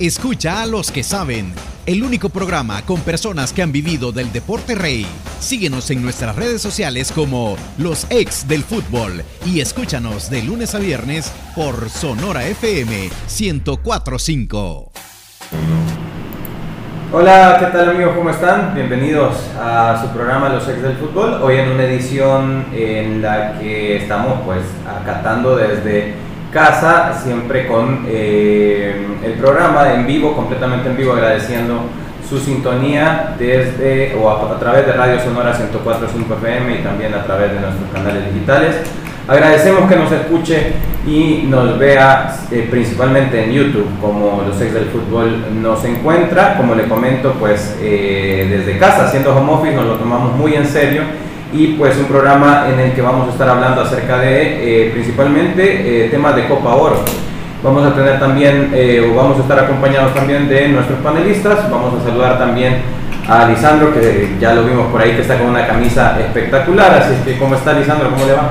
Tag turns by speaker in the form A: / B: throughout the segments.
A: Escucha a los que saben. El único programa con personas que han vivido del deporte rey. Síguenos en nuestras redes sociales como Los Ex del Fútbol y escúchanos de lunes a viernes por Sonora FM 1045.
B: Hola, ¿qué tal amigos? ¿Cómo están? Bienvenidos a su programa Los Ex del Fútbol. Hoy en una edición en la que estamos pues acatando desde casa, siempre con eh, el programa en vivo, completamente en vivo, agradeciendo su sintonía desde o a, través de Radio Sonora 104.5 FM y también a través de nuestros canales digitales. Agradecemos que nos escuche y nos vea eh, principalmente en YouTube, como los ex del fútbol nos encuentra. Como le comento, pues eh, desde casa, haciendo home office, nos lo tomamos muy en serio y pues un programa en el que vamos a estar hablando acerca de eh, principalmente temas de Copa Oro. Vamos a tener también, o vamos a estar acompañados también de nuestros panelistas. Vamos a saludar también a Lisandro, que ya lo vimos por ahí, que está con una camisa espectacular. Así que, ¿cómo está Lisandro? ¿Cómo le va?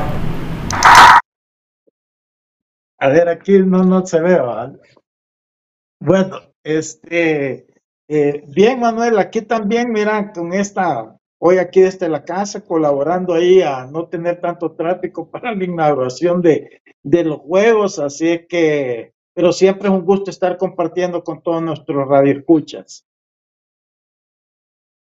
C: A ver, aquí no, no se ve. Bueno, este, eh, bien, Manuel, aquí también, mira, con esta, hoy aquí desde la casa, colaborando ahí a no tener tanto tráfico para la inauguración de, de los juegos, así que, pero siempre es un gusto estar compartiendo con todos nuestros radioescuchas.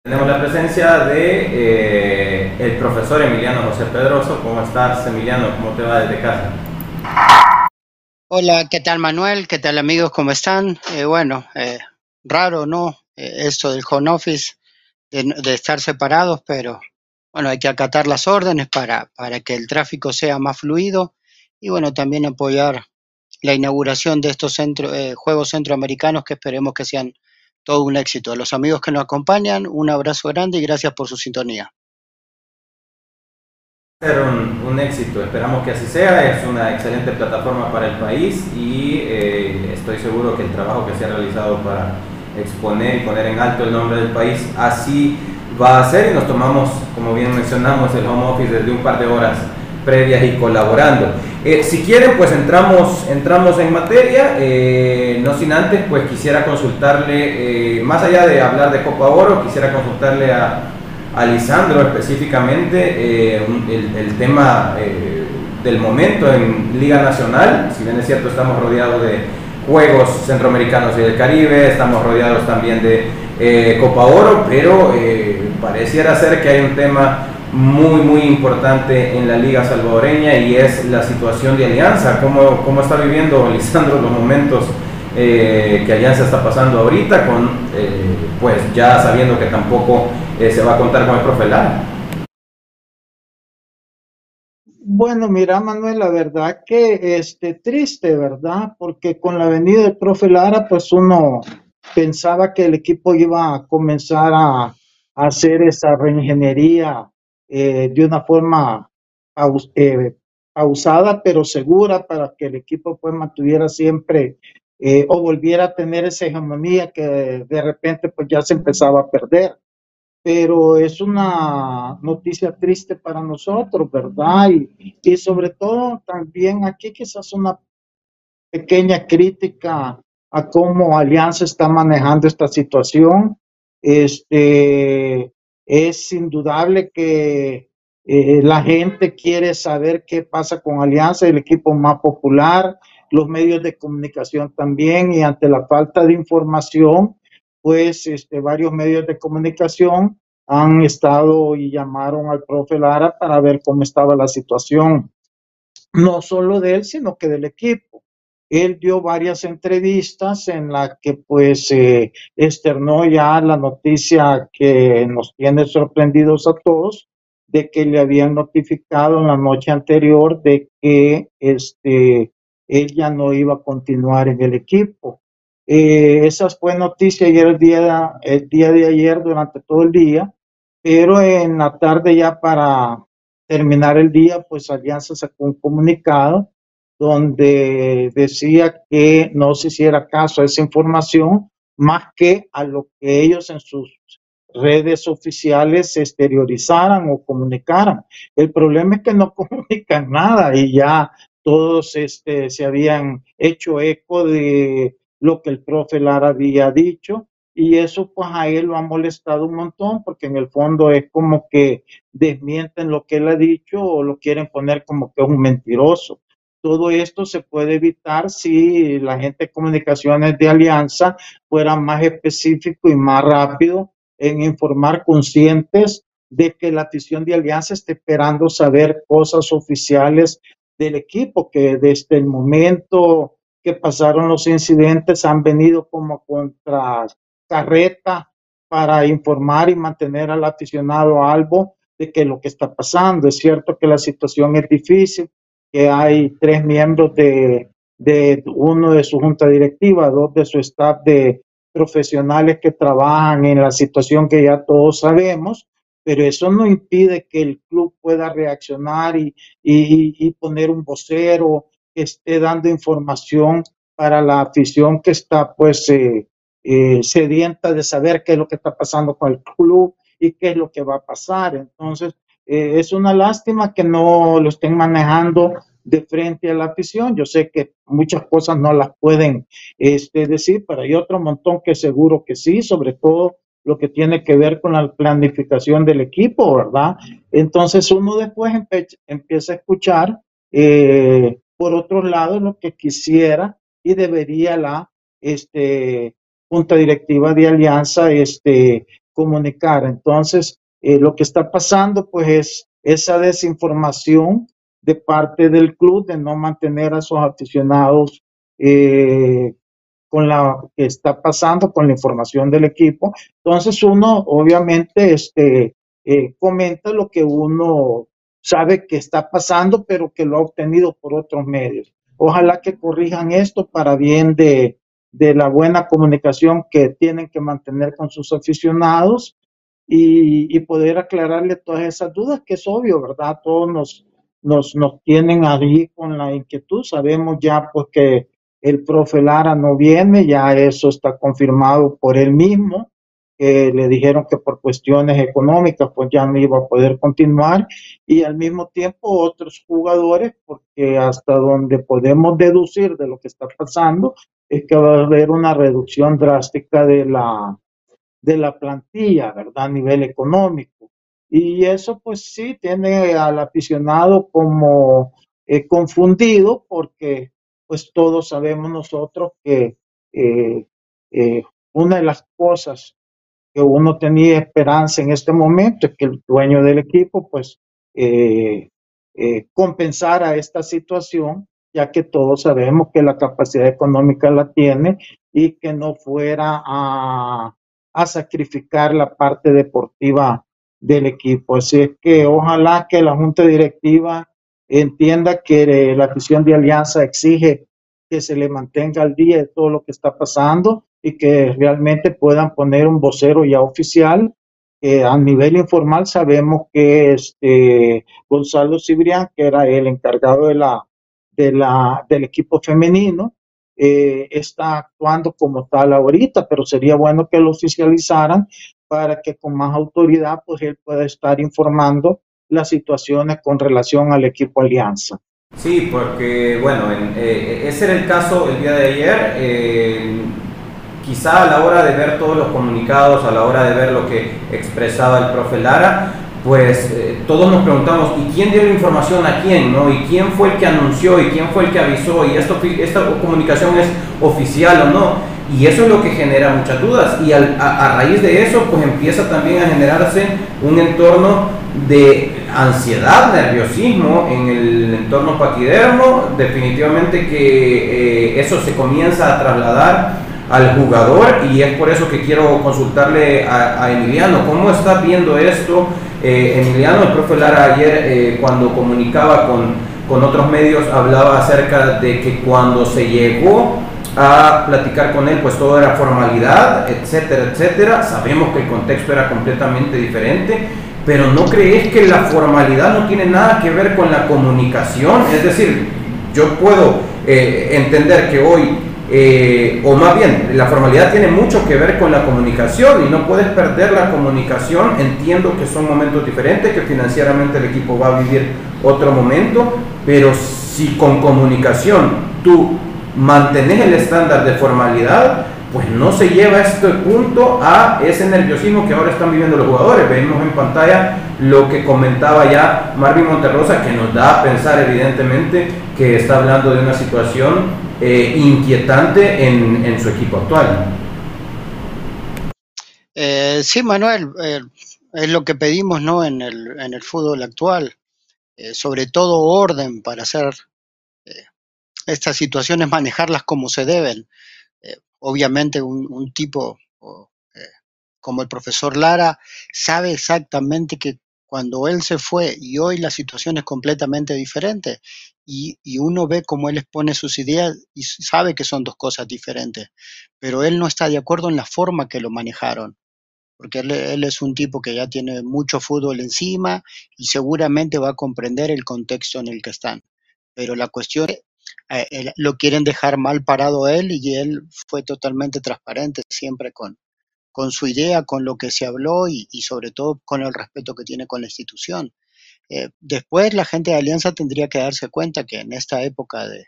B: Tenemos la presencia de eh, el profesor Emiliano José Pedroso. ¿Cómo estás, Emiliano? ¿Cómo te va desde casa?
D: Hola, ¿qué tal Manuel? ¿Qué tal amigos? ¿Cómo están? Eh, bueno, eh, raro, ¿no? Eh, esto del home office, de, estar separados, pero bueno, hay que acatar las órdenes para, para que el tráfico sea más fluido y bueno, también apoyar la inauguración de estos centro, Juegos Centroamericanos que esperemos que sean todo un éxito. A los amigos que nos acompañan, un abrazo grande y gracias por su sintonía.
B: Ser un, éxito, esperamos que así sea, es una excelente plataforma para el país y eh, estoy seguro que el trabajo que se ha realizado para exponer y poner en alto el nombre del país así va a ser y nos tomamos, como bien mencionamos, el home office desde un par de horas previas y colaborando. Eh, si quieren, pues entramos, entramos en materia, eh, no sin antes, pues quisiera consultarle, más allá de hablar de Copa Oro, quisiera consultarle a a Lisandro específicamente eh, el, tema eh, del momento en Liga Nacional. Si bien es cierto, estamos rodeados de Juegos Centroamericanos y del Caribe, estamos rodeados también de eh, Copa Oro, pero pareciera ser que hay un tema muy, muy importante en la Liga Salvadoreña y es la situación de Alianza. ¿Cómo, cómo está viviendo Lisandro los momentos? que Alianza está pasando ahorita, con pues ya sabiendo que tampoco eh, se va a contar con el profe Lara.
C: Bueno, mira, Manuel, la verdad que este triste, ¿verdad? Porque con la venida del profe Lara, pues uno pensaba que el equipo iba a comenzar a, hacer esa reingeniería eh, de una forma eh, pausada, pero segura, para que el equipo pues mantuviera siempre o volviera a tener esa hegemonía que de repente pues ya se empezaba a perder pero es una noticia triste para nosotros, ¿verdad? Y, sobre todo también aquí quizás una pequeña crítica a cómo Alianza está manejando esta situación. Este, es indudable que eh, la gente quiere saber qué pasa con Alianza, el equipo más popular, los medios de comunicación también, y ante la falta de información, pues este, varios medios de comunicación han estado y llamaron al profe Lara para ver cómo estaba la situación, no solo de él, sino que del equipo. Él dio varias entrevistas en las que pues externó ya la noticia que nos tiene sorprendidos a todos de que le habían notificado en la noche anterior de que este, no iba a continuar en el equipo. Eh, esa fue noticia ayer el día, el día de ayer durante todo el día, pero en la tarde ya para terminar el día, pues Alianza sacó un comunicado donde decía que no se hiciera caso a esa información más que a lo que ellos en sus redes oficiales exteriorizaran o comunicaran. El problema es que no comunican nada y ya todos este, se habían hecho eco de lo que el profe Lara había dicho y eso pues a él lo ha molestado un montón porque en el fondo es como que desmienten lo que él ha dicho o lo quieren poner como que un mentiroso. Todo esto se puede evitar si la gente de comunicaciones de Alianza fuera más específico y más rápido en informar conscientes de que la afición de Alianza está esperando saber cosas oficiales del equipo, que desde el momento que pasaron los incidentes han venido como contra carreta para informar y mantener al aficionado algo de que lo que está pasando. Es cierto que la situación es difícil, que hay tres miembros de, de uno de su junta directiva, dos de su staff de profesionales que trabajan en la situación que ya todos sabemos, pero eso no impide que el club pueda reaccionar y, y, y poner un vocero que esté dando información para la afición que está pues eh, eh, sedienta de saber qué es lo que está pasando con el club y qué es lo que va a pasar. Entonces, eh, es una lástima que no lo estén manejando de frente a la afición. Yo sé que muchas cosas no las pueden este, decir, pero hay otro montón que seguro que sí, sobre todo lo que tiene que ver con la planificación del equipo, ¿verdad? Entonces uno después empieza a escuchar, eh, por otro lado, lo que quisiera y debería la este, junta directiva de alianza este, comunicar. Entonces, eh, lo que está pasando, pues, es esa desinformación de parte del club de no mantener a sus aficionados eh, con la que está pasando, con la información del equipo. Entonces uno obviamente este, eh, comenta lo que uno sabe que está pasando, pero que lo ha obtenido por otros medios. Ojalá que corrijan esto para bien de, de la buena comunicación que tienen que mantener con sus aficionados y, y, poder aclararle todas esas dudas, que es obvio, ¿verdad? Todos nos, nos, nos tienen ahí con la inquietud. Sabemos ya pues que el profe Lara no viene, ya eso está confirmado por él mismo, que le dijeron que por cuestiones económicas pues ya no iba a poder continuar y al mismo tiempo otros jugadores, porque hasta donde podemos deducir de lo que está pasando es que va a haber una reducción drástica de la, de la plantilla, ¿verdad? A nivel económico. Y eso pues sí tiene al aficionado como eh, confundido porque pues todos sabemos nosotros que eh, eh, una de las cosas que uno tenía esperanza en este momento que el dueño del equipo pues eh, compensara esta situación, ya que todos sabemos que la capacidad económica la tiene y que no fuera a, a sacrificar la parte deportiva del equipo. Así es que ojalá que la junta directiva entienda que la afición de Alianza exige que se le mantenga al día de todo lo que está pasando y que realmente puedan poner un vocero ya oficial. Eh, a nivel informal sabemos que este Gonzalo Cibrián, que era el encargado de la, de la, del equipo femenino, eh, está actuando como tal ahorita, pero sería bueno que lo oficializaran para que con más autoridad pues él pueda estar informando las situaciones con relación al equipo Alianza.
B: Sí, porque bueno, eh, ese era el caso el día de ayer. Eh, quizá a la hora de ver todos los comunicados, a la hora de ver lo que expresaba el profe Lara, pues eh, todos nos preguntamos, ¿y quién dio la información a quién? ¿no? ¿Y quién fue el que anunció? ¿Y quién fue el que avisó? ¿Y esto, esta comunicación es oficial o no? Y eso es lo que genera muchas dudas. Y a, a, raíz de eso, pues empieza también a generarse un entorno de ansiedad, nerviosismo en el entorno paquidermo. Definitivamente que eh, eso se comienza a trasladar al jugador y es por eso que quiero consultarle a, Emiliano. ¿Cómo está viendo esto? Eh, Emiliano, el profe Lara ayer eh, cuando comunicaba con, con otros medios hablaba acerca de que cuando se llegó a platicar con él, pues todo era formalidad, etcétera, etcétera. Sabemos que el contexto era completamente diferente, pero ¿no crees que la formalidad no tiene nada que ver con la comunicación? Es decir, yo puedo eh, entender que hoy, eh, o más bien, la formalidad tiene mucho que ver con la comunicación y no puedes perder la comunicación. Entiendo que son momentos diferentes, que financieramente el equipo va a vivir otro momento, pero si con comunicación tú mantenés el estándar de formalidad, pues no se lleva este punto a ese nerviosismo que ahora están viviendo los jugadores. Vemos en pantalla lo que comentaba ya Marvin Monterrosa, que nos da a pensar evidentemente que está hablando de una situación eh, inquietante en, su equipo actual.
D: Eh, sí, Manuel, eh, es lo que pedimos ¿no? en, el, en el fútbol actual, sobre todo orden para hacer estas situaciones, manejarlas como se deben obviamente un, tipo como el profesor Lara sabe exactamente que cuando él se fue y hoy la situación es completamente diferente y, uno ve cómo él expone sus ideas y sabe que son dos cosas diferentes, pero él no está de acuerdo en la forma que lo manejaron, porque él, es un tipo que ya tiene mucho fútbol encima y seguramente va a comprender el contexto en el que están. Pero la cuestión eh, lo quieren dejar mal parado él y él fue totalmente transparente siempre con su idea, con lo que se habló y, sobre todo con el respeto que tiene con la institución. Eh, después la gente de Alianza tendría que darse cuenta que en esta época de...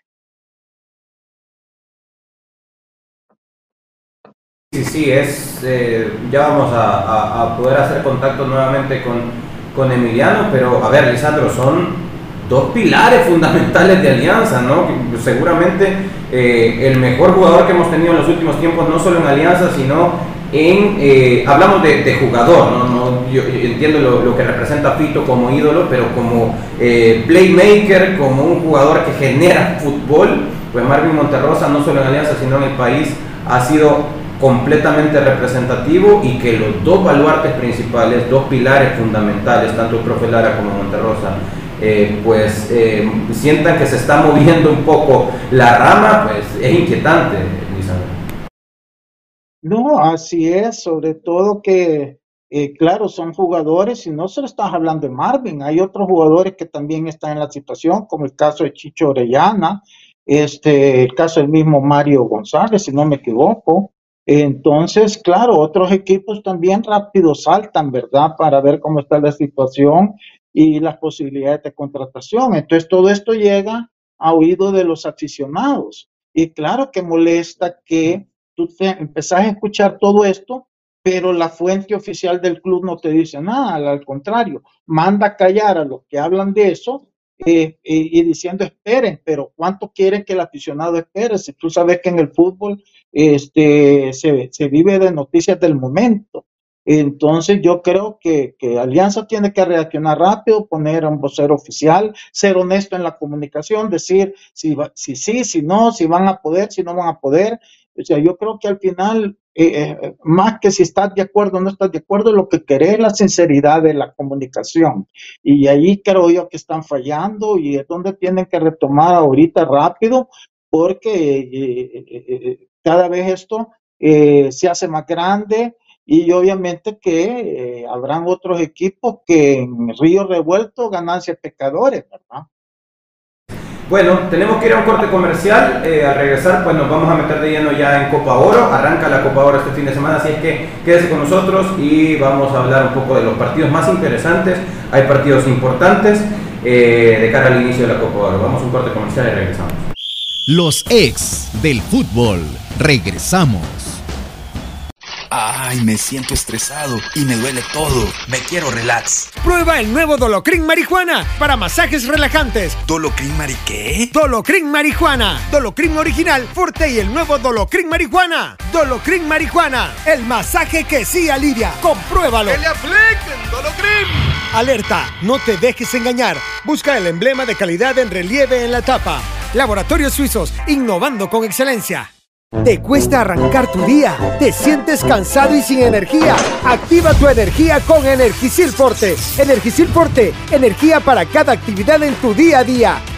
B: Sí, sí, es, eh, ya vamos a, poder hacer contacto nuevamente con, con Emiliano, pero a ver, Lisandro, son dos pilares fundamentales de Alianza, ¿no? Seguramente eh, el mejor jugador que hemos tenido en los últimos tiempos, no solo en Alianza, sino en, eh, hablamos de, jugador, ¿no? yo, entiendo lo, que representa Fito como ídolo, pero como eh, playmaker, como un jugador que genera fútbol, pues Marvin Monterrosa, no solo en Alianza, sino en el país, ha sido completamente representativo y que los dos baluartes principales, dos pilares fundamentales, tanto el profe Lara como Monterrosa, eh, pues eh, sientan que se está moviendo un poco la rama, pues es inquietante,
C: No, así es, sobre todo que, eh, claro, son jugadores y no se lo estás hablando de Marvin, hay otros jugadores que también están en la situación, como el caso de Chicho Orellana, este, el caso del mismo Mario González, si no me equivoco. Entonces, claro, otros equipos también rápido saltan, ¿verdad? Para ver cómo está la situación y las posibilidades de contratación. Entonces todo esto llega a oído de los aficionados. Y claro que molesta que tú te empezás a escuchar todo esto, pero la fuente oficial del club no te dice nada, al contrario, manda callar a los que hablan de eso eh, y, diciendo esperen, pero ¿cuánto quieren que el aficionado espere? Si tú sabes que en el fútbol este, se, se vive de noticias del momento. Entonces yo creo que, Alianza tiene que reaccionar rápido, poner a un vocero oficial, ser honesto en la comunicación, decir si, si sí, si no, si van a poder, si no van a poder. O sea, yo creo que al final, eh, eh, más que si estás de acuerdo o no estás de acuerdo, lo que querés es la sinceridad de la comunicación. Y ahí creo yo que están fallando y es donde tienen que retomar ahorita rápido, porque eh, cada vez esto se hace más grande y obviamente que habrán otros equipos que en Río Revuelto ganancias pecadores, ¿verdad?
B: Bueno, tenemos que ir a un corte comercial. Eh, al regresar, pues nos vamos a meter de lleno ya en Copa Oro. Arranca la Copa Oro este fin de semana, así es que quédese con nosotros y vamos a hablar un poco de los partidos más interesantes. Hay partidos importantes eh, de cara al inicio de la Copa Oro. Vamos a un corte comercial y regresamos.
A: Los ex del fútbol. Regresamos.
E: Ay, me siento estresado y me duele todo. Me quiero relax.
F: Prueba el nuevo Dolocrin Marihuana para masajes relajantes.
E: ¿Dolocrin Mari qué?
F: Dolocrin Marihuana. Dolocrin original, fuerte y el nuevo Dolocrin Marihuana. Dolocrin Marihuana. El masaje que sí alivia. Compruébalo.
G: ¡Que le apliquen Dolocrin!
F: Alerta, no te dejes engañar. Busca el emblema de calidad en relieve en la tapa. Laboratorios Suizos, innovando con excelencia. ¿Te cuesta arrancar tu día? ¿Te sientes cansado y sin energía? Activa tu energía con Energisil Forte. Forte, energía para cada actividad en tu día a día.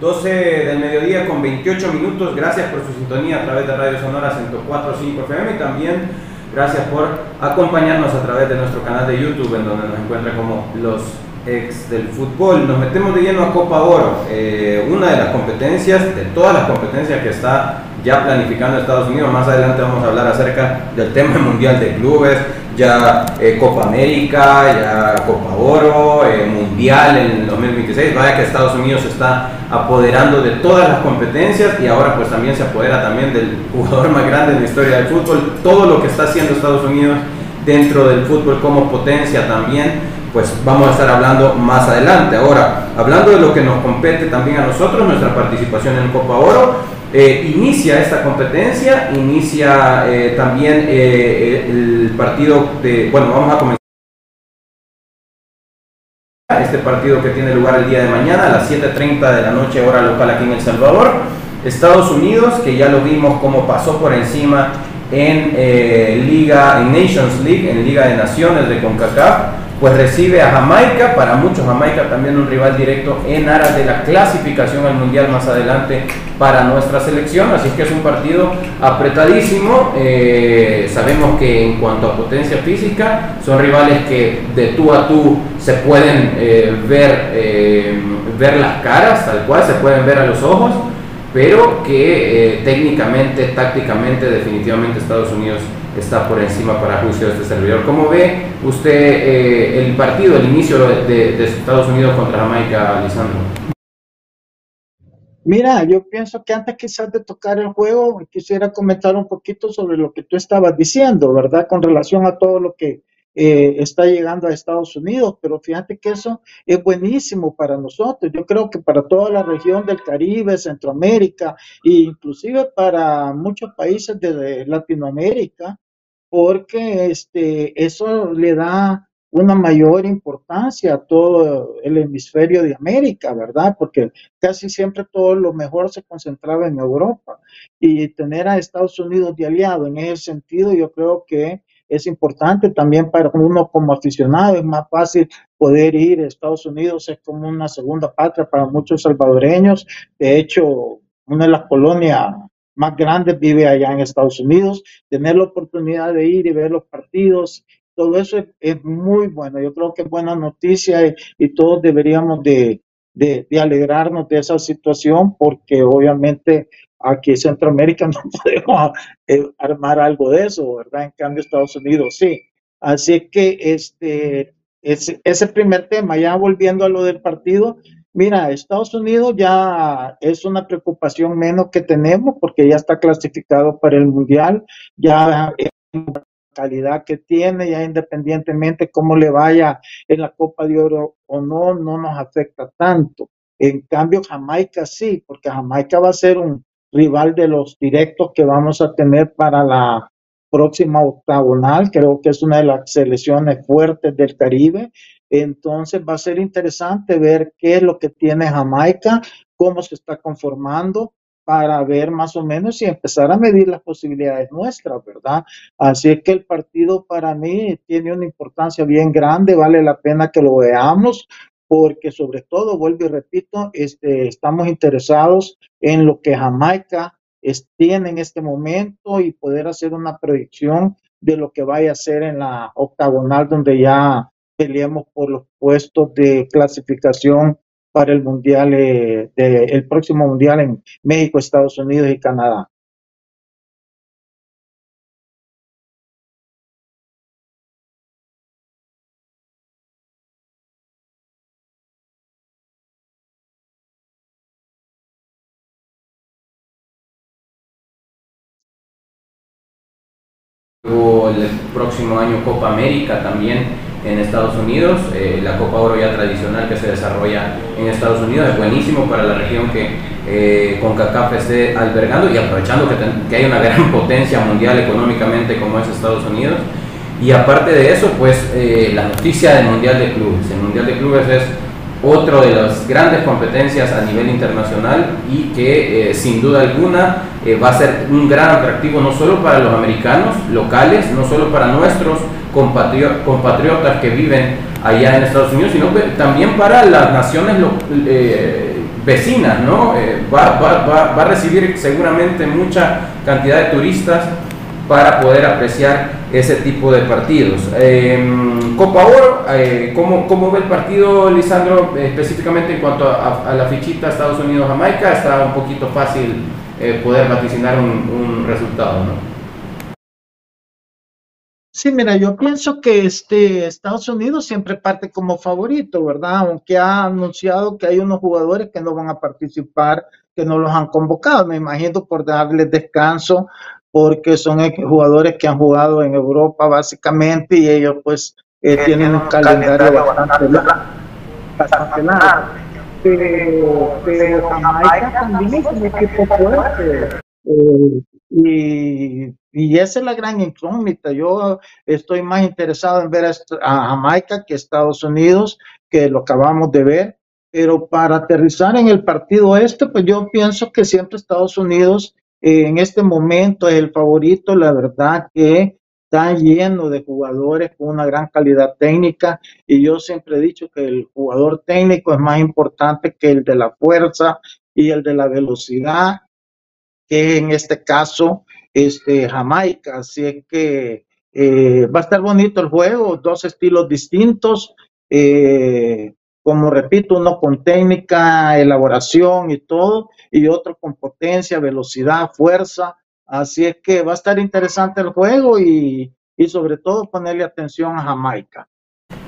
B: 12 del mediodía con 28 minutos. Gracias por su sintonía a través de Radio Sonora 104.5 FM y también Gracias por acompañarnos a través de nuestro canal de YouTube, en donde nos encuentra como los ex del fútbol. Nos metemos de lleno a Copa Oro, eh, una de las competencias, de todas las competencias que está ya planificando Estados Unidos. Más adelante vamos a hablar acerca del tema mundial de clubes, ya eh, Copa América, ya Copa Oro, eh, Mundial en 2026. Vaya que Estados Unidos se está apoderando de todas las competencias y ahora pues también se apodera también del jugador más grande en la historia del fútbol. Todo lo que está haciendo Estados Unidos dentro del fútbol como potencia también pues vamos a estar hablando más adelante. Ahora, hablando de lo que nos compete también a nosotros, nuestra participación en Copa Oro, eh, inicia esta competencia, inicia eh, también eh, el partido de, bueno, vamos a comenzar este partido que tiene lugar el día de mañana a las 7.30 de la noche hora local aquí en El Salvador. Estados Unidos, que ya lo vimos como pasó por encima en Liga, en Nations League, en Liga de Naciones de CONCACAF, pues recibe a Jamaica, para muchos Jamaica también un rival directo en aras de la clasificación al Mundial más adelante para nuestra selección, así que es un partido apretadísimo, eh, sabemos que en cuanto a potencia física son rivales que de tú a tú se pueden eh, ver, eh, ver las caras, tal cual, se pueden ver a los ojos, pero que técnicamente, tácticamente, definitivamente Estados Unidos está por encima para juicio de este servidor. ¿Cómo ve usted eh, el partido, el inicio de, Estados Unidos contra Jamaica, Lisandro?
C: Mira, yo pienso que antes quizás de tocar el juego, quisiera comentar un poquito sobre lo que tú estabas diciendo, ¿verdad? Con relación a todo lo que eh, está llegando a Estados Unidos, pero fíjate que eso es buenísimo para nosotros. Yo creo que para toda la región del Caribe, Centroamérica e inclusive para muchos países de Latinoamérica, porque este, eso le da una mayor importancia a todo el hemisferio de América, ¿verdad? Porque casi siempre todo lo mejor se concentraba en Europa y tener a Estados Unidos de aliado en ese sentido, yo creo que es importante también para uno como aficionado, es más fácil poder ir a Estados Unidos, es como una segunda patria para muchos salvadoreños, de hecho, una de las colonias más grande vive allá en Estados Unidos, tener la oportunidad de ir y ver los partidos, todo eso es, muy bueno. Yo creo que es buena noticia y, todos deberíamos de, de, alegrarnos de esa situación porque obviamente aquí en Centroamérica no podemos eh, armar algo de eso, ¿verdad? En cambio Estados Unidos sí. Así que este, ese, primer tema, ya volviendo a lo del partido, Mira, Estados Unidos ya es una preocupación menos que tenemos porque ya está clasificado para el Mundial, ya la calidad que tiene, ya independientemente cómo le vaya en la Copa de Oro o no, no nos afecta tanto. En cambio, Jamaica sí, porque Jamaica va a ser un rival de los directos que vamos a tener para la próxima octagonal. Creo que es una de las selecciones fuertes del Caribe entonces va a ser interesante ver qué es lo que tiene Jamaica, cómo se está conformando para ver más o menos y empezar a medir las posibilidades nuestras, ¿verdad? Así que el partido para mí tiene una importancia bien grande, vale la pena que lo veamos, porque sobre todo, vuelvo y repito, este, estamos interesados en lo que Jamaica tiene en este momento y poder hacer una proyección de lo que vaya a ser en la octagonal donde ya peleemos por los puestos de clasificación para el mundial, eh, el próximo mundial en México, Estados Unidos y Canadá.
B: Próximo año Copa América también en Estados Unidos. Eh, la Copa Oro ya tradicional que se desarrolla en Estados Unidos es buenísimo para la región que eh, CONCACAF esté albergando y aprovechando que, que, hay una gran potencia mundial económicamente como es Estados Unidos. Y aparte de eso, pues eh, la noticia del Mundial de Clubes. El Mundial de Clubes es otro de las grandes competencias a nivel internacional y que eh, sin duda alguna va a ser un gran atractivo no solo para los americanos locales, no solo para nuestros compatriotas que viven allá en Estados Unidos, sino también para las naciones eh, vecinas, ¿no? Eh, va, va, va, a recibir seguramente mucha cantidad de turistas para poder apreciar ese tipo de partidos. Em, Copa Oro, eh, ¿cómo, ¿cómo, ve el partido, Lisandro, específicamente en cuanto a, la fichita Estados Unidos-Jamaica? Está un poquito fácil eh, poder vaticinar un, un resultado, ¿no?
C: Sí, mira, yo pienso que este Estados Unidos siempre parte como favorito, ¿verdad? Aunque ha anunciado que hay unos jugadores que no van a participar, que no los han convocado, me imagino por darles descanso, porque son jugadores que han jugado en Europa básicamente y ellos pues eh, tienen un calendario bastante largo. Bastante largo. Pero, pero Jamaica también es un equipo fuerte. Eh, y, y, esa es la gran incógnita. Yo estoy más interesado en ver a, Jamaica que Estados Unidos, que lo acabamos de ver. Pero para aterrizar en el partido este, pues yo pienso que siempre Estados Unidos en este momento es el favorito. La verdad que está lleno de jugadores con una gran calidad técnica y yo siempre he dicho que el jugador técnico es más importante que el de la fuerza y el de la velocidad que en este caso este, Jamaica. Así es que eh, va a estar bonito el juego, dos estilos distintos. Eh, como repito, uno con técnica, elaboración y todo, y otro con potencia, velocidad, fuerza. Así es que va a estar interesante el juego y, y sobre todo ponerle atención a Jamaica.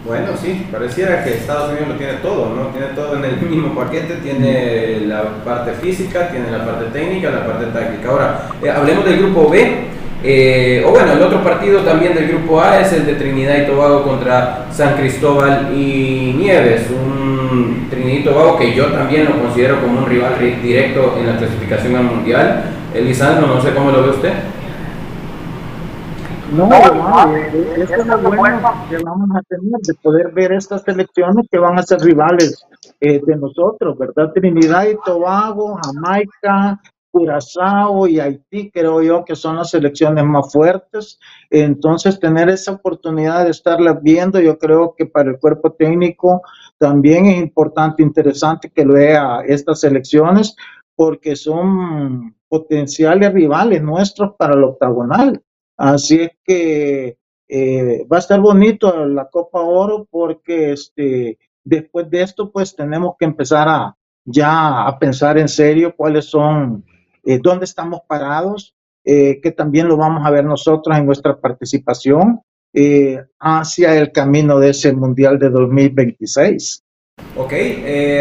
B: Bueno, sí, pareciera que Estados Unidos lo tiene todo, ¿no? Tiene todo en el mismo paquete, tiene la parte física, tiene la parte técnica, la parte táctica. Ahora, eh, hablemos del grupo B. Eh, o bueno, el otro partido también del grupo A es el de Trinidad y Tobago contra San Cristóbal y Nieves. Un Trinidad y Tobago que yo también lo considero como un rival directo en la clasificación al Mundial. Elisandro, no sé cómo lo ve usted.
C: No, eso es lo bueno que vamos a tener, de poder ver estas selecciones que van a ser rivales eh, de nosotros, ¿verdad? Trinidad y Tobago, Jamaica, Curazao y Haití, creo yo que son las selecciones más fuertes. Entonces, tener esa oportunidad de estarlas viendo, yo creo que para el cuerpo técnico también es importante, interesante que vea estas selecciones, porque son potenciales rivales nuestros para el octagonal. Así es que eh, va a estar bonito la Copa Oro porque este, después de esto pues tenemos que empezar a ya a pensar en serio cuáles son, eh, dónde estamos parados, eh, que también lo vamos a ver nosotros en nuestra participación hacia el camino de ese Mundial de 2026.
B: Ok,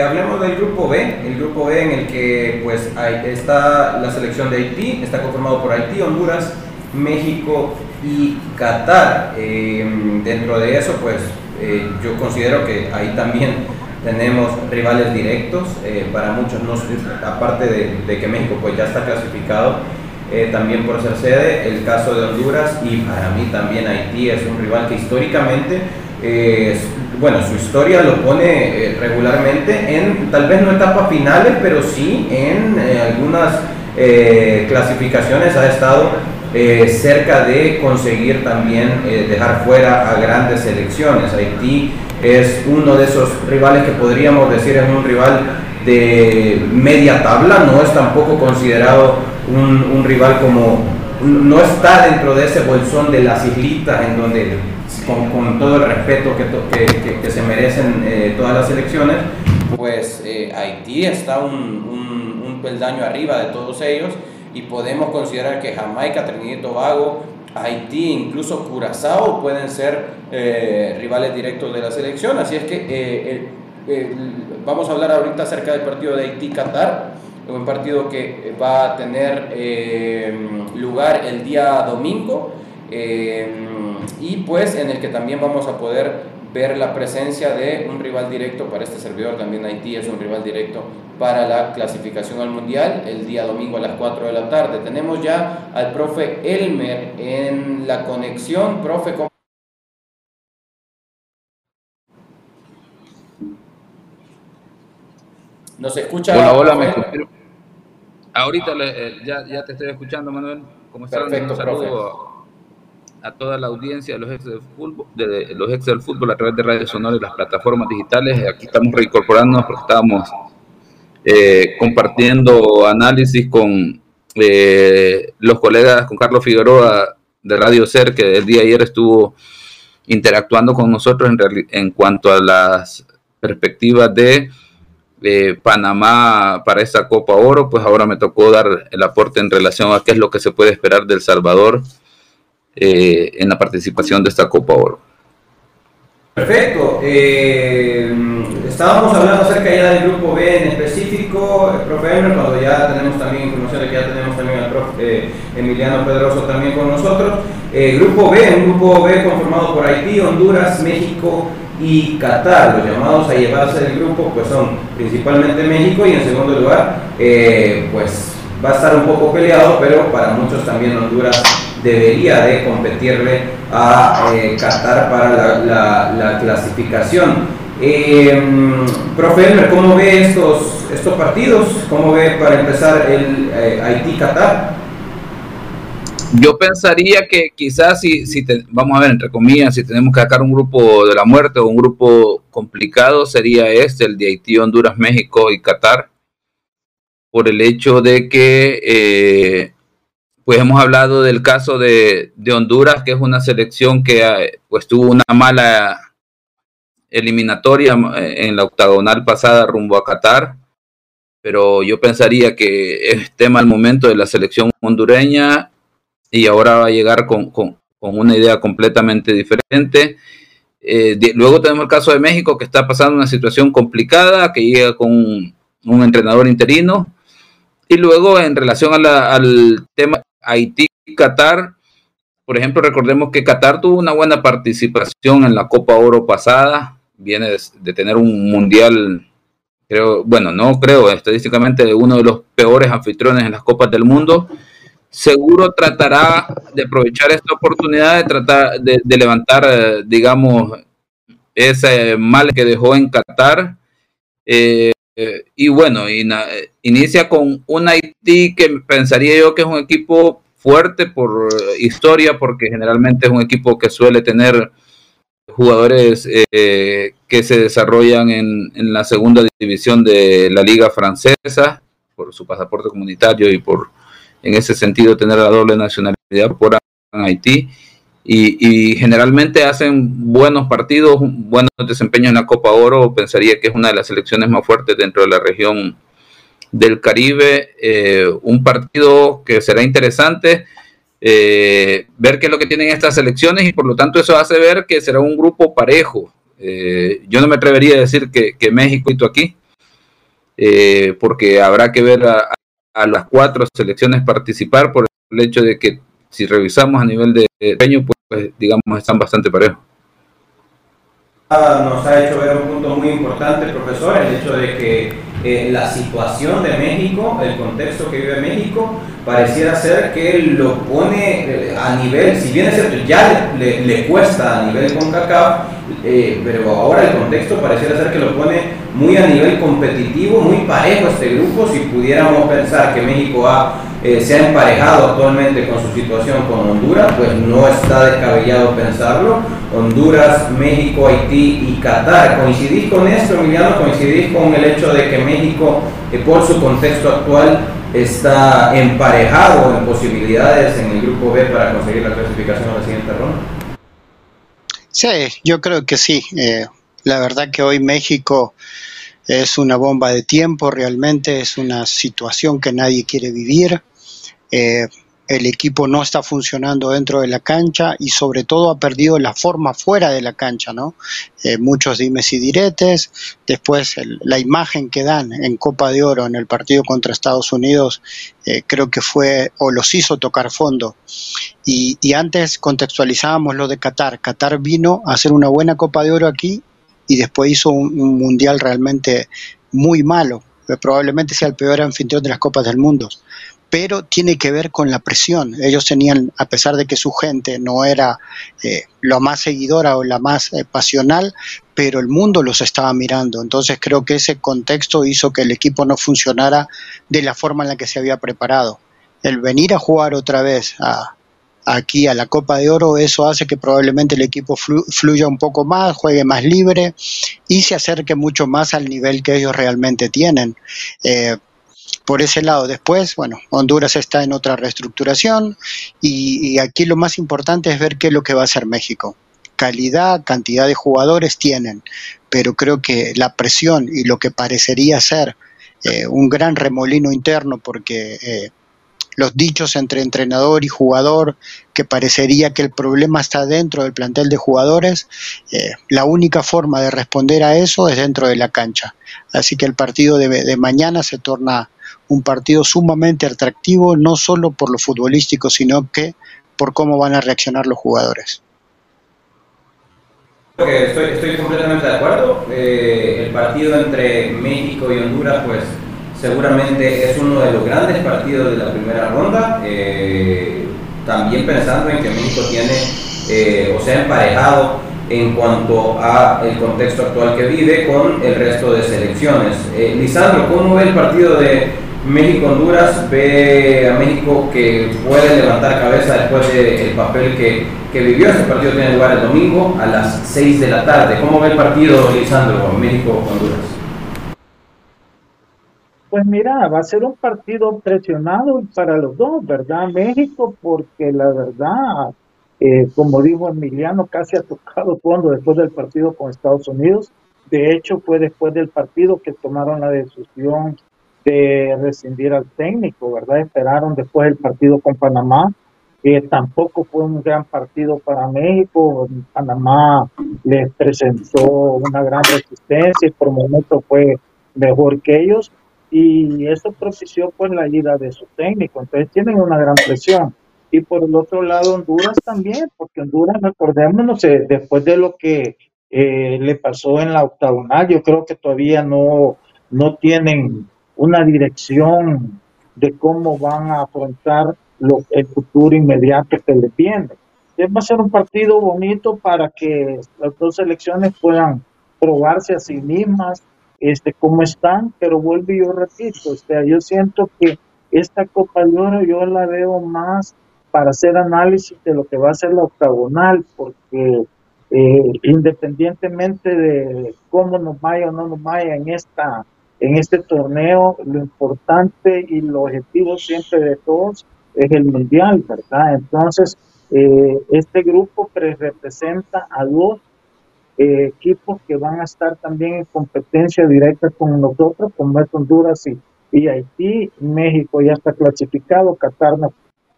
B: hablemos del grupo B, el grupo B en el que pues está la selección de Haití, está conformado por Haití, Honduras, México y Qatar. Em, dentro de eso, pues eh, yo considero que ahí también tenemos rivales directos. Eh, para muchos, no, aparte de, que México pues ya está clasificado, eh, también por ser sede, el caso de Honduras y para mí también Haití es un rival que históricamente, bueno, su historia lo pone regularmente en, tal vez no etapas finales, pero sí en algunas clasificaciones ha estado eh, cerca de conseguir también eh, dejar fuera a grandes selecciones. Haití es uno de esos rivales que podríamos decir es un rival de media tabla, no es tampoco considerado un, rival como, no está dentro de ese bolsón de las islitas en donde con, todo el respeto que, que, se merecen eh, todas las selecciones, pues Haití está un, un, un peldaño arriba de todos ellos y podemos considerar que Jamaica, Trinidad y Tobago, Haití, incluso Curazao pueden ser eh, rivales directos de la selección. Así es que eh, vamos a hablar ahorita acerca del partido de Haití-Qatar, un partido que va a tener eh, lugar el día domingo y pues en el que también vamos a poder ver la presencia de un rival directo para este servidor, también Haití es un rival directo para la clasificación al Mundial el día domingo a las 4 de la tarde. Tenemos ya al profe Elmer en la conexión. Profe, ¿cómo? ¿Nos escucha?
H: Hola, hola, me Ahorita eh, ya, ya, te estoy escuchando, Manuel. ¿Cómo estás?
B: Perfecto, profe
H: a toda la audiencia de los ex del fútbol, de los ex del fútbol a través de Radio Sonora y las plataformas digitales. Aquí estamos reincorporándonos porque estábamos eh, compartiendo análisis con eh, los colegas, con Carlos Figueroa de Radio Ser, que el día de ayer estuvo interactuando con nosotros en, cuanto a las perspectivas de Panamá para esta Copa Oro, pues ahora me tocó dar el aporte en relación a qué es lo que se puede esperar del Salvador eh, en la participación de esta Copa Oro.
B: Perfecto. Eh, estábamos hablando acerca ya del grupo B en específico, el profe Elmer, cuando ya tenemos también información de que ya tenemos también al profe eh, Emiliano Pedroso también con nosotros. grupo B, un grupo B conformado por Haití, Honduras, México y Qatar. Los llamados a llevarse del grupo pues son principalmente México y en segundo lugar eh, pues va a estar un poco peleado, pero para muchos también Honduras debería de competirle a eh, Qatar para la, clasificación. Eh, profe Elmer, ¿cómo ve estos, estos partidos? ¿Cómo ve para empezar el Haití-Qatar?
H: Yo pensaría que quizás si, si vamos a ver, entre comillas, si tenemos que sacar un grupo de la muerte o un grupo complicado, sería este, el de Haití, Honduras, México y Qatar, por el hecho de que, eh, pues hemos hablado del caso de, Honduras, que es una selección que eh, pues tuvo una mala eliminatoria eh, en la octagonal pasada rumbo a Qatar, pero yo pensaría que es tema al momento de la selección hondureña y ahora va a llegar con, una idea completamente diferente. Eh, luego tenemos el caso de México, que está pasando una situación complicada, que llega con un, entrenador interino. Y luego en relación al tema Haití-Qatar, por ejemplo, recordemos que Qatar tuvo una buena participación en la Copa Oro pasada, viene de, tener un mundial, creo, bueno, no creo, estadísticamente uno de los peores anfitriones en las Copas del Mundo seguro tratará de aprovechar esta oportunidad de tratar de, levantar, eh, digamos, ese mal que dejó en Qatar. Eh, y bueno, inicia con un Haití que pensaría yo que es un equipo fuerte por historia, porque generalmente es un equipo que suele tener jugadores eh, que se desarrollan en la segunda división de la liga francesa por su pasaporte comunitario y por en ese sentido tener la doble nacionalidad por Haití. Y, generalmente hacen buenos partidos, buenos desempeños en la Copa Oro. Pensaría que es una de las selecciones más fuertes dentro de la región del Caribe. Eh, un partido que será interesante eh, ver qué es lo que tienen estas selecciones y por lo tanto eso hace ver que será un grupo parejo. Eh, yo no me atrevería a decir que, México y tú aquí, porque habrá que ver a, a las cuatro selecciones participar por el hecho de que si revisamos a nivel de peño, pues digamos están bastante parejos.
B: Nos ha hecho ver un punto muy importante, profesor, el hecho de que eh, la situación de México, el contexto que vive México, pareciera ser que lo pone eh, a nivel, si bien es cierto, ya le, le cuesta a nivel con CACAF, eh, pero ahora el contexto pareciera ser que lo pone muy a nivel competitivo, muy parejo este grupo, si pudiéramos pensar que México ha, se ha emparejado actualmente con su situación con Honduras, pues no está descabellado pensarlo. Honduras, México, Haití y Qatar. ¿Coincidís con esto, Emiliano? ¿Coincidís con el hecho de que México, por su contexto actual, está emparejado en posibilidades en el grupo B para conseguir la clasificación a la siguiente ronda?
D: Sí, yo creo que sí. Eh, la verdad que hoy México es una bomba de tiempo, realmente es una situación que nadie quiere vivir. Eh, el equipo no está funcionando dentro de la cancha y sobre todo ha perdido la forma fuera de la cancha, ¿no? Eh, muchos dimes y diretes, después la imagen que dan en Copa de Oro en el partido contra Estados Unidos eh, creo que fue o los hizo tocar fondo. Y, antes contextualizábamos lo de Qatar. Qatar vino a hacer una buena Copa de Oro aquí y después hizo un, un mundial realmente muy malo, probablemente sea el peor anfitrión de las Copas del Mundo pero tiene que ver con la presión. Ellos tenían, a pesar de que su gente no era eh, la más seguidora o la más eh, pasional, pero el mundo los estaba mirando. Entonces creo que ese contexto hizo que el equipo no funcionara de la forma en la que se había preparado. El venir a jugar otra vez aquí a la Copa de Oro, eso hace que probablemente el equipo fluya un poco más, juegue más libre y se acerque mucho más al nivel que ellos realmente tienen. Eh, por ese lado. Después, bueno, Honduras está en otra reestructuración y, aquí lo más importante es ver qué es lo que va a hacer México calidad, cantidad de jugadores tienen, pero creo que la presión y lo que parecería ser eh, un gran remolino interno, porque eh, los dichos entre entrenador y jugador, que parecería que el problema está dentro del plantel de jugadores, eh, la única forma de responder a eso es dentro de la cancha. Así que el partido de, mañana se torna un partido sumamente atractivo, no solo por lo futbolístico, sino que por cómo van a reaccionar los jugadores
B: estoy, estoy completamente de acuerdo. Eh, el partido entre México y Honduras, pues seguramente es uno de los grandes partidos de la primera ronda. Eh, también pensando en que México tiene eh, o sea emparejado en cuanto a el contexto actual que vive con el resto de selecciones. Lisandro, ¿cómo ve el partido de México-Honduras? ¿Ve a México que puede levantar cabeza después del papel que que vivió. Este partido tiene lugar el domingo a las 6 de la tarde. ¿Cómo ve el partido, Lisandro, México-Honduras?
C: Pues mira, va a ser un partido presionado para los dos, ¿verdad? México, porque la verdad, eh, como dijo Emiliano, casi ha tocado fondo después del partido con Estados Unidos. De hecho, fue después del partido que tomaron la decisión de rescindir al técnico, ¿verdad? Esperaron después el partido con Panamá que tampoco fue un gran partido para México. Panamá les presentó una gran resistencia y por momentos fue mejor que ellos y eso propició pues la ida de su técnico. Entonces tienen una gran presión. Y por el otro lado Honduras también, porque Honduras, recordémonos, eh, después de lo que eh, le pasó en la octagonal, yo creo que todavía no, no tienen una dirección de cómo van a afrontar lo, el futuro inmediato que le viene. Va a ser un partido bonito para que las dos selecciones puedan probarse a sí mismas, este, cómo están, pero vuelvo y yo repito, o sea, yo siento que esta Copa de Oro yo la veo más para hacer análisis de lo que va a ser la octagonal, porque eh, independientemente de cómo nos vaya o no nos vaya en esta en este torneo, lo importante y lo objetivo siempre de todos es el mundial, ¿verdad? Entonces, eh, este grupo representa a dos eh, equipos que van a estar también en competencia directa con nosotros, como es Honduras y, y Haití. México ya está clasificado, Qatar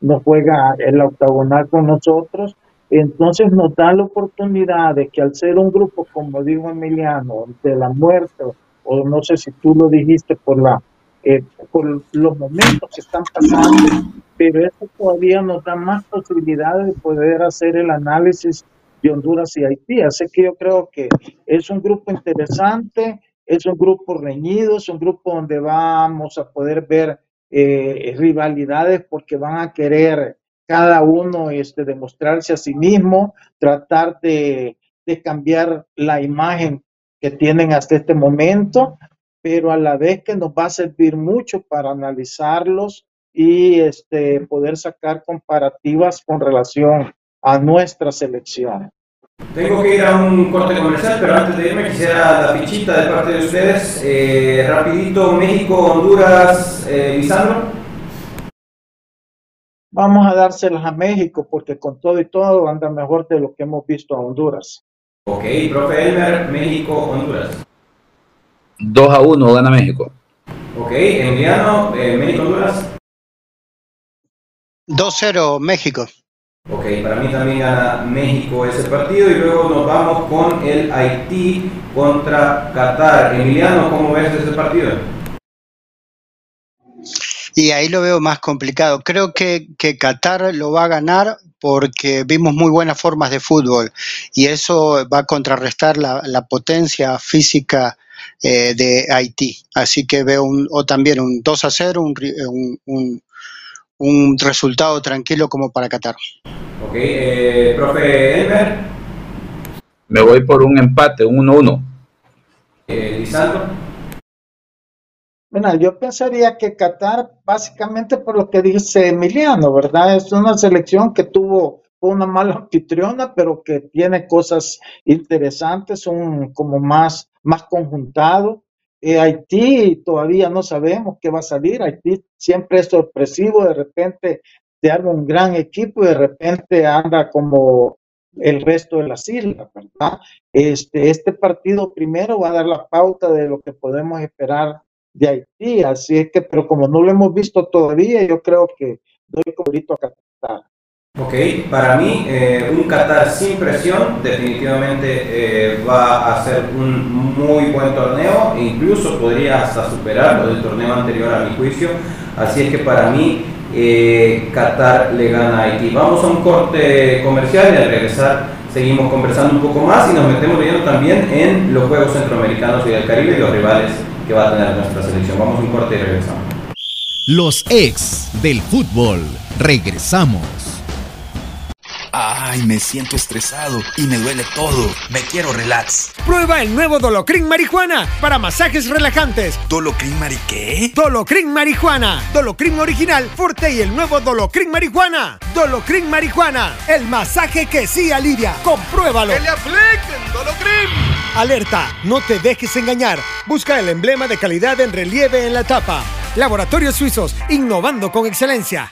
C: no, juega el octagonal con nosotros. Entonces nos da la oportunidad de que al ser un grupo, como dijo Emiliano, de la muerte, o no sé si tú lo dijiste por la eh, por los momentos que están pasando, pero eso todavía nos da más posibilidades de poder hacer el análisis de Honduras y Haití. Así que yo creo que es un grupo interesante, es un grupo reñido, es un grupo donde vamos a poder ver eh, rivalidades porque van a querer cada uno este, demostrarse a sí mismo, tratar de, de cambiar la imagen que tienen hasta este momento, pero a la vez que nos va a servir mucho para analizarlos y este, poder sacar comparativas con relación a nuestra selección.
B: Tengo que ir a un corte comercial, pero antes de irme quisiera la fichita de parte de ustedes. Eh, rapidito, México, Honduras, eh, Lisandro.
C: Vamos a dárselas a México porque con todo y todo anda mejor de lo que hemos visto a Honduras.
B: Ok, profe Elmer, México, Honduras.
H: 2 a 1 gana México.
B: Ok, Emiliano, eh, México, Honduras.
D: 2-0 México.
B: Ok, para mí también gana México ese partido y luego nos vamos con el Haití contra Qatar. Emiliano, ¿cómo ves ese partido?
D: Y ahí lo veo más complicado. Creo que, Qatar lo va a ganar porque vimos muy buenas formas de fútbol y eso va a contrarrestar la, potencia física eh, de Haití. Así que veo un, o también un 2 a 0, un, un, un resultado tranquilo como para Qatar.
B: Ok, eh, profe Elmer.
H: Me voy por un empate, un 1-1.
B: Eh, Lisandro.
C: Bueno, yo pensaría que Qatar, básicamente por lo que dice Emiliano, ¿verdad? Es una selección que tuvo una mala anfitriona, pero que tiene cosas interesantes, un como más más conjuntado. Eh, Haití todavía no sabemos qué va a salir. Haití siempre es sorpresivo, de repente te arma un gran equipo y de repente anda como el resto de las islas, ¿verdad? Este, este partido primero va a dar la pauta de lo que podemos esperar de Haití, así es que, pero como no lo hemos visto todavía, yo creo que doy cobrito a Qatar.
B: Ok, para mí eh, un Qatar sin presión definitivamente eh, va a ser un muy buen torneo e incluso podría hasta superar lo del torneo anterior a mi juicio. Así es que para mí eh, Qatar le gana a Haití. Vamos a un corte comercial y al regresar seguimos conversando un poco más y nos metemos leyendo también en los Juegos Centroamericanos y del Caribe y los rivales que va a tener nuestra selección. Vamos a un corte y regresamos.
A: Los ex del fútbol. Regresamos.
E: Ay, me siento estresado y me duele todo. Me quiero relax.
F: Prueba el nuevo Dolocrin Marihuana para masajes relajantes.
E: ¿Dolocrin Mari qué?
F: Dolocrin Marihuana. Dolocrin original, fuerte y el nuevo Dolocrin Marihuana. Dolocrin Marihuana. El masaje que sí alivia. Compruébalo.
G: ¡Que le apliquen Dolocrin!
F: Alerta, no te dejes engañar. Busca el emblema de calidad en relieve en la tapa. Laboratorios Suizos, innovando con excelencia.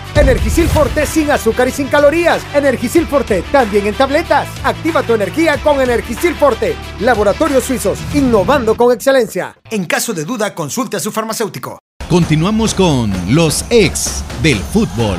F: Energisil Forte sin azúcar y sin calorías. Energisil Forte también en tabletas. Activa tu energía con Energisil Forte. Laboratorios Suizos, innovando con excelencia. En caso de duda, consulte a su farmacéutico.
A: Continuamos con los ex del fútbol.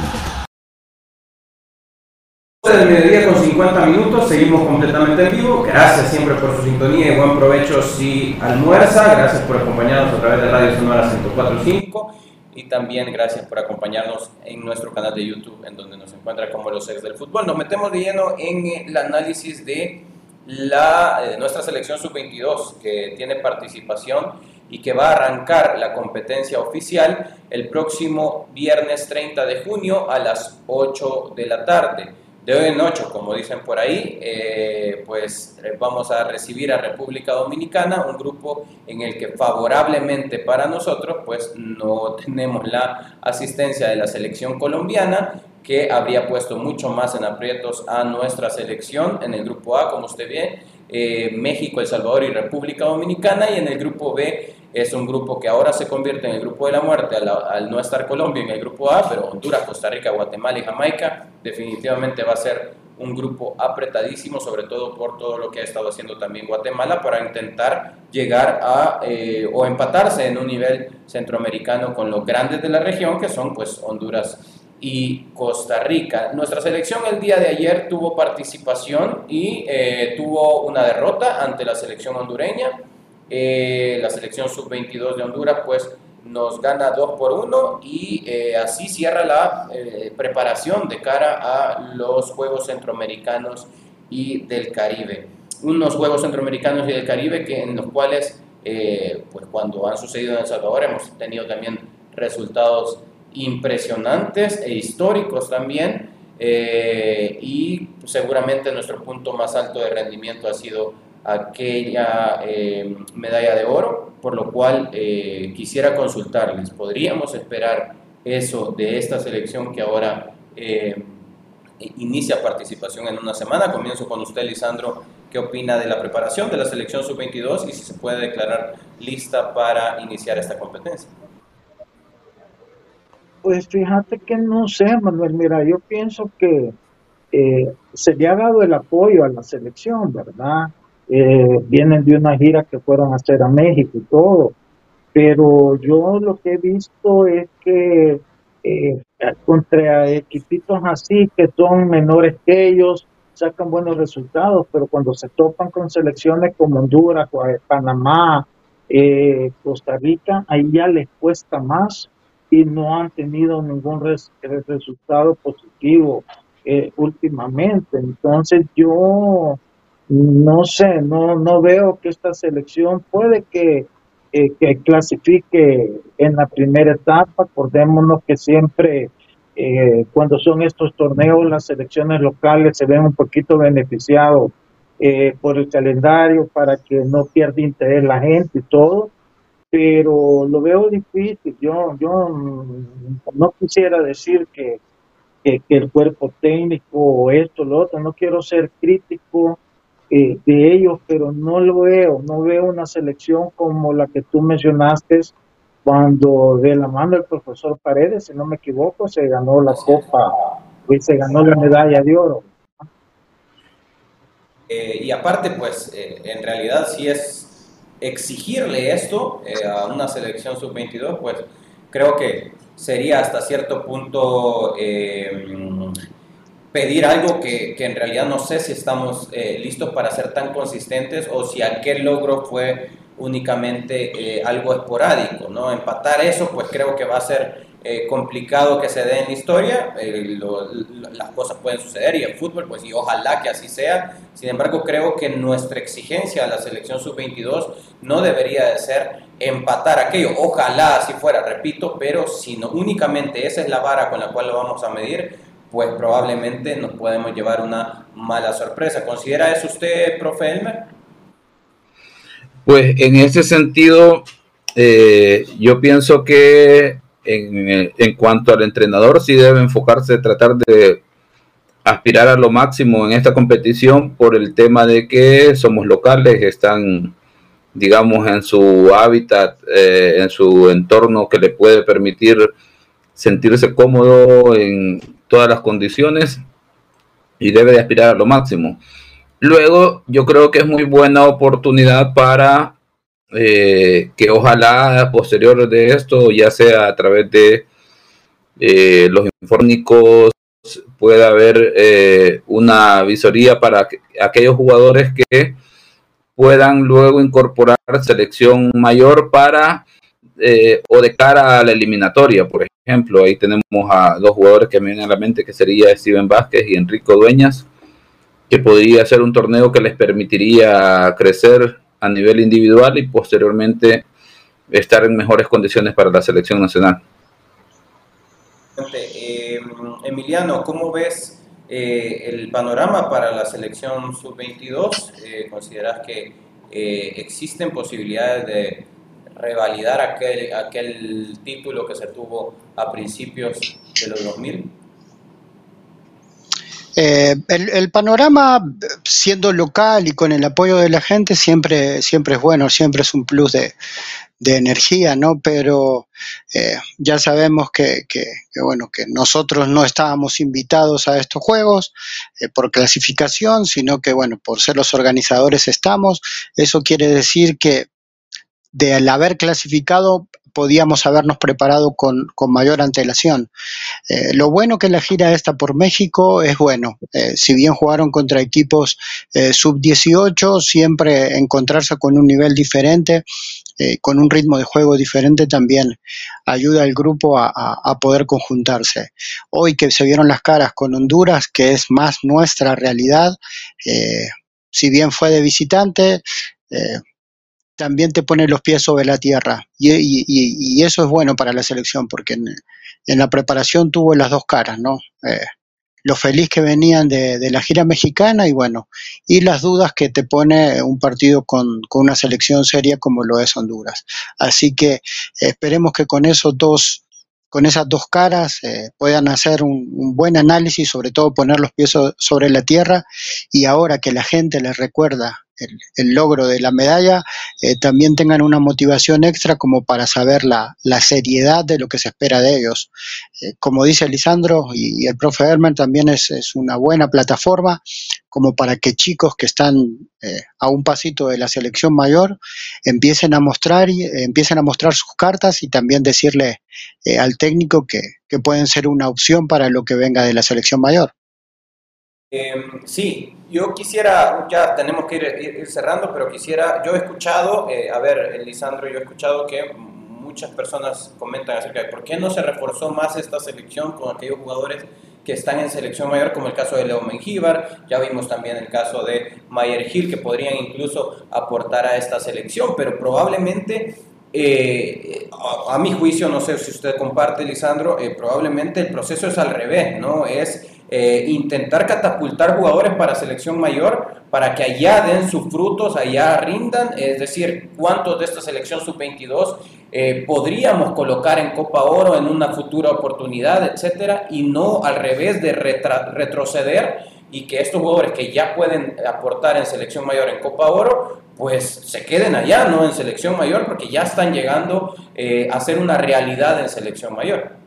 B: del mediodía con 50 minutos, seguimos completamente en vivo. Gracias siempre por su sintonía y buen provecho si almuerza. Gracias por acompañarnos a través de Radio Sonora 104.5 y también gracias por acompañarnos en nuestro canal de YouTube en donde nos encuentra como los ex del fútbol. Nos metemos de lleno en el análisis de la, de nuestra selección sub-22 que tiene participación y que va a arrancar la competencia oficial el próximo viernes 30 de junio a las 8 de la tarde de hoy en ocho, como dicen por ahí, eh, pues eh, vamos a recibir a República Dominicana, un grupo en el que favorablemente para nosotros, pues no tenemos la asistencia de la selección colombiana, que habría puesto mucho más en aprietos a nuestra selección en el grupo A, como usted ve, eh, México, El Salvador y República Dominicana, y en el grupo B es un grupo que ahora se convierte en el grupo de la muerte al, no estar Colombia en el grupo A, pero Honduras, Costa Rica, Guatemala y Jamaica definitivamente va a ser un grupo apretadísimo, sobre todo por todo lo que ha estado haciendo también Guatemala para intentar llegar a eh, o empatarse en un nivel centroamericano con los grandes de la región, que son pues Honduras y Costa Rica. Nuestra selección el día de ayer tuvo participación y eh, tuvo una derrota ante la selección hondureña eh, la selección sub-22 de Honduras pues nos gana 2 por 1 y eh, así cierra la preparación de cara a los Juegos Centroamericanos y del Caribe. Unos Juegos Centroamericanos y del Caribe que, en los cuales, pues cuando han sucedido en El Salvador, hemos tenido también resultados impresionantes e históricos también. y seguramente nuestro punto más alto de rendimiento ha sido aquella eh, medalla de oro, por lo cual eh, quisiera consultarles, ¿podríamos esperar eso de esta selección que ahora eh, inicia participación en una semana? Comienzo con usted, Lisandro, ¿qué opina de la preparación de la selección sub-22 y si se puede declarar lista para iniciar esta competencia?
C: Pues fíjate que no sé, Manuel, mira, yo pienso que se le ha dado el apoyo a la selección, ¿verdad? Eh, vienen de una gira que fueron a hacer a México y todo, pero yo lo que he visto es que eh, contra equipitos así que son menores que ellos, sacan buenos resultados, pero cuando se topan con selecciones como Honduras, Panamá, eh, Costa Rica, ahí ya les cuesta más y no han tenido ningún resultado positivo últimamente. Entonces yo no sé, no, no veo que esta selección puede que, que clasifique en la primera etapa. Acordémonos que siempre eh, cuando son estos torneos, las selecciones locales se ven un poquito beneficiados eh, por el calendario para que no pierda interés la gente y todo, pero lo veo difícil. Yo, yo no quisiera decir que, que, el cuerpo técnico o esto, lo otro, no quiero ser crítico eh, de ellos, pero no lo veo, no veo una selección como la que tú mencionaste cuando de la mano del profesor Paredes, si no me equivoco, se ganó la copa y se ganó la medalla de oro.
B: Eh, y aparte, pues, eh, en realidad si es exigirle esto eh, a una selección sub-22, pues creo que sería hasta cierto punto pedir algo que, que, en realidad no sé si estamos listos para ser tan consistentes o si aquel logro fue únicamente eh, algo esporádico, ¿no? Empatar eso, pues creo que va a ser eh, complicado que se dé en la historia, eh, las cosas pueden suceder y en fútbol, pues y ojalá que así sea. Sin embargo, creo que nuestra exigencia a la selección sub-22 no debería de ser empatar aquello, ojalá así fuera, repito, pero si no únicamente esa es la vara con la cual lo vamos a medir, pues probablemente nos podemos llevar una mala sorpresa. ¿Considera eso usted, profe Elmer?
H: Pues en ese sentido, eh, yo pienso que en, cuanto al entrenador, sí debe enfocarse, tratar de aspirar a lo máximo en esta competición por el tema de que somos locales, están, digamos, en su hábitat, eh, en su entorno que le puede permitir sentirse cómodo en todas las condiciones y debe de aspirar a lo máximo. Luego, yo creo que es muy buena oportunidad para eh, que ojalá posterior de esto, ya sea a través de eh, los informáticos, pueda haber eh, una visoría para aquellos jugadores que puedan luego incorporar selección mayor para o de cara a la eliminatoria, por ejemplo. Ahí tenemos a dos jugadores que me vienen a la mente, que sería Steven Vázquez y Enrico Dueñas que podría ser un torneo que les permitiría crecer a nivel individual y posteriormente estar en mejores condiciones para la selección nacional.
B: Eh, Emiliano, ¿cómo ves eh, el panorama para la selección sub-22? Eh, ¿Consideras que existen posibilidades de revalidar aquel, aquel título que se tuvo a principios de los 2000?
D: Eh, el, panorama, siendo local y con el apoyo de la gente, siempre, siempre es bueno, siempre es un plus de, energía, ¿no? Pero eh, ya sabemos que, bueno, que nosotros no estábamos invitados a estos juegos eh, por clasificación, sino que, bueno, por ser los organizadores estamos. Eso quiere decir que de al haber clasificado podíamos habernos preparado con, mayor antelación. Eh, lo bueno que la gira esta por México es bueno. Eh, si bien jugaron contra equipos eh, sub-18, siempre encontrarse con un nivel diferente, con un ritmo de juego diferente, también ayuda al grupo a, a, poder conjuntarse. Hoy que se vieron las caras con Honduras, que es más nuestra realidad, si bien fue de visitante, también te pone los pies sobre la tierra. Y, eso es bueno para la selección, porque en, la preparación tuvo las dos caras, ¿no? Eh, lo feliz que venían de, la gira mexicana y bueno, y las dudas que te pone un partido con, una selección seria como lo es Honduras. Así que esperemos que con esos dos con esas dos caras eh, puedan hacer un, un, buen análisis, sobre todo poner los pies sobre la tierra y ahora que la gente les recuerda el, logro de la medalla, eh, también tengan una motivación extra como para saber la, seriedad de lo que se espera de ellos. Eh, como dice Lisandro y, el profe Herman, también es, una buena plataforma como para que chicos que están eh, a un pasito de la selección mayor empiecen a mostrar y empiecen a mostrar sus cartas y también decirle al técnico que, que pueden ser una opción para lo que venga de la selección mayor.
B: Em, sí, yo quisiera, ya tenemos que ir, cerrando, pero quisiera, yo he escuchado, eh, a ver, Lisandro, yo he escuchado que muchas personas comentan acerca de por qué no se reforzó más esta selección con aquellos jugadores que están en selección mayor, como el caso de Leo Mengíbar, ya vimos también el caso de Mayer Hill, que podrían incluso aportar a esta selección, pero probablemente eh, a, mi juicio, no sé si usted comparte, Lisandro, eh, probablemente el proceso es al revés, ¿no? Es eh, intentar catapultar jugadores para selección mayor para que allá den sus frutos, allá rindan, es decir, cuántos de esta selección sub-22 podríamos colocar en Copa Oro en una futura oportunidad, etcétera, y no al revés de retroceder y que estos jugadores que ya pueden aportar en selección mayor en Copa Oro pues se queden allá, ¿no? En selección mayor, porque ya están llegando eh, a ser una realidad en selección mayor.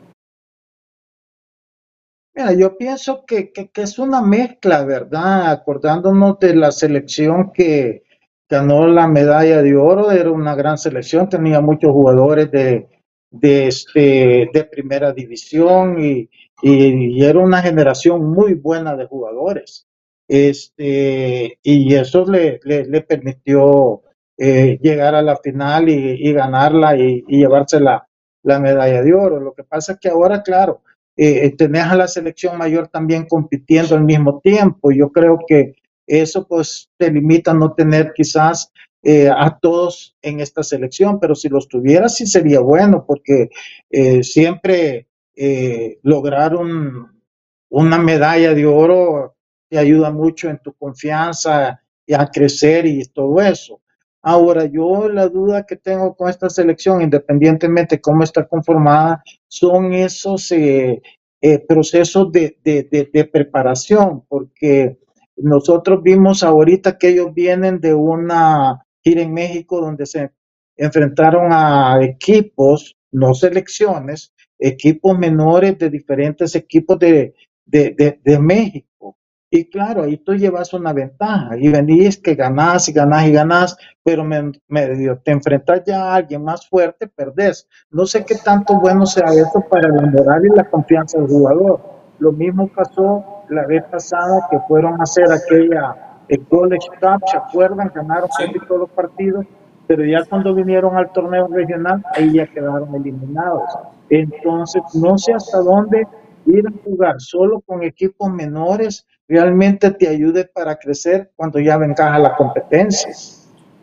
C: Mira, yo pienso que, es una mezcla, ¿verdad? Acordándonos de la selección que ganó la medalla de oro, era una gran selección, tenía muchos jugadores de, de, este, de primera división y, y, era una generación muy buena de jugadores. Este, y eso le, le, permitió eh, llegar a la final y, ganarla y, llevarse la, la, medalla de oro. Lo que pasa es que ahora, claro, eh, tenés a la selección mayor también compitiendo al mismo tiempo. Yo creo que eso pues te limita a no tener quizás eh, a todos en esta selección, pero si los tuviera sí sería bueno porque siempre lograr un, una medalla de oro te ayuda mucho en tu confianza y a crecer y todo eso. Ahora, yo la duda que tengo con esta selección, independientemente de cómo está conformada, son esos eh, eh, procesos de, preparación, porque nosotros vimos ahorita que ellos vienen de una gira en México donde se enfrentaron a equipos, no selecciones, equipos menores de diferentes equipos de México. Y claro, ahí tú llevas una ventaja y venís que ganás y ganás y ganás, pero me, te enfrentas ya a alguien más fuerte, perdés. No sé qué tanto bueno sea eso para la moral y la confianza del jugador. Lo mismo pasó la vez pasada que fueron a hahacer aquella el College Cup, ¿se acuerdan? Ganaron casi todos los partidos, pero ya cuando vinieron al torneo regional, ahí ya quedaron eliminados. Entonces, no sé hasta dónde ir a jugar solo con equipos menores realmente te ayude para crecer cuando ya vengas a la competencia.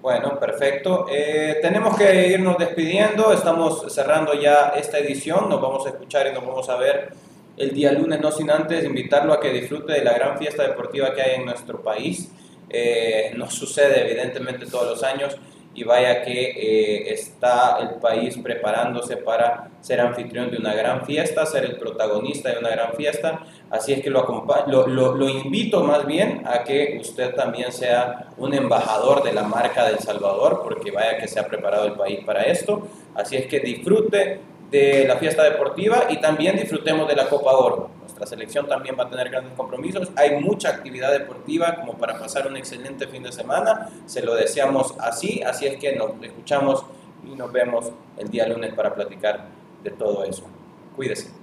B: Bueno, perfecto. Eh, tenemos que irnos despidiendo, estamos cerrando ya esta edición, nos vamos a escuchar y nos vamos a ver el día lunes, no sin antes invitarlo a que disfrute de la gran fiesta deportiva que hay en nuestro país. Eh, nos sucede evidentemente todos los años y vaya que eh, está el país preparándose para ser anfitrión de una gran fiesta, ser el protagonista de una gran fiesta. Así es que lo, lo, lo, invito más bien a que usted también sea un embajador de la marca del Salvador, porque vaya que se ha preparado el país para esto. Así es que disfrute de la fiesta deportiva y también disfrutemos de la Copa Oro. Nuestra selección también va a tener grandes compromisos. Hay mucha actividad deportiva como para pasar un excelente fin de semana. Se lo deseamos así, así es que nos escuchamos y nos vemos el día lunes para platicar de todo eso. Cuídese.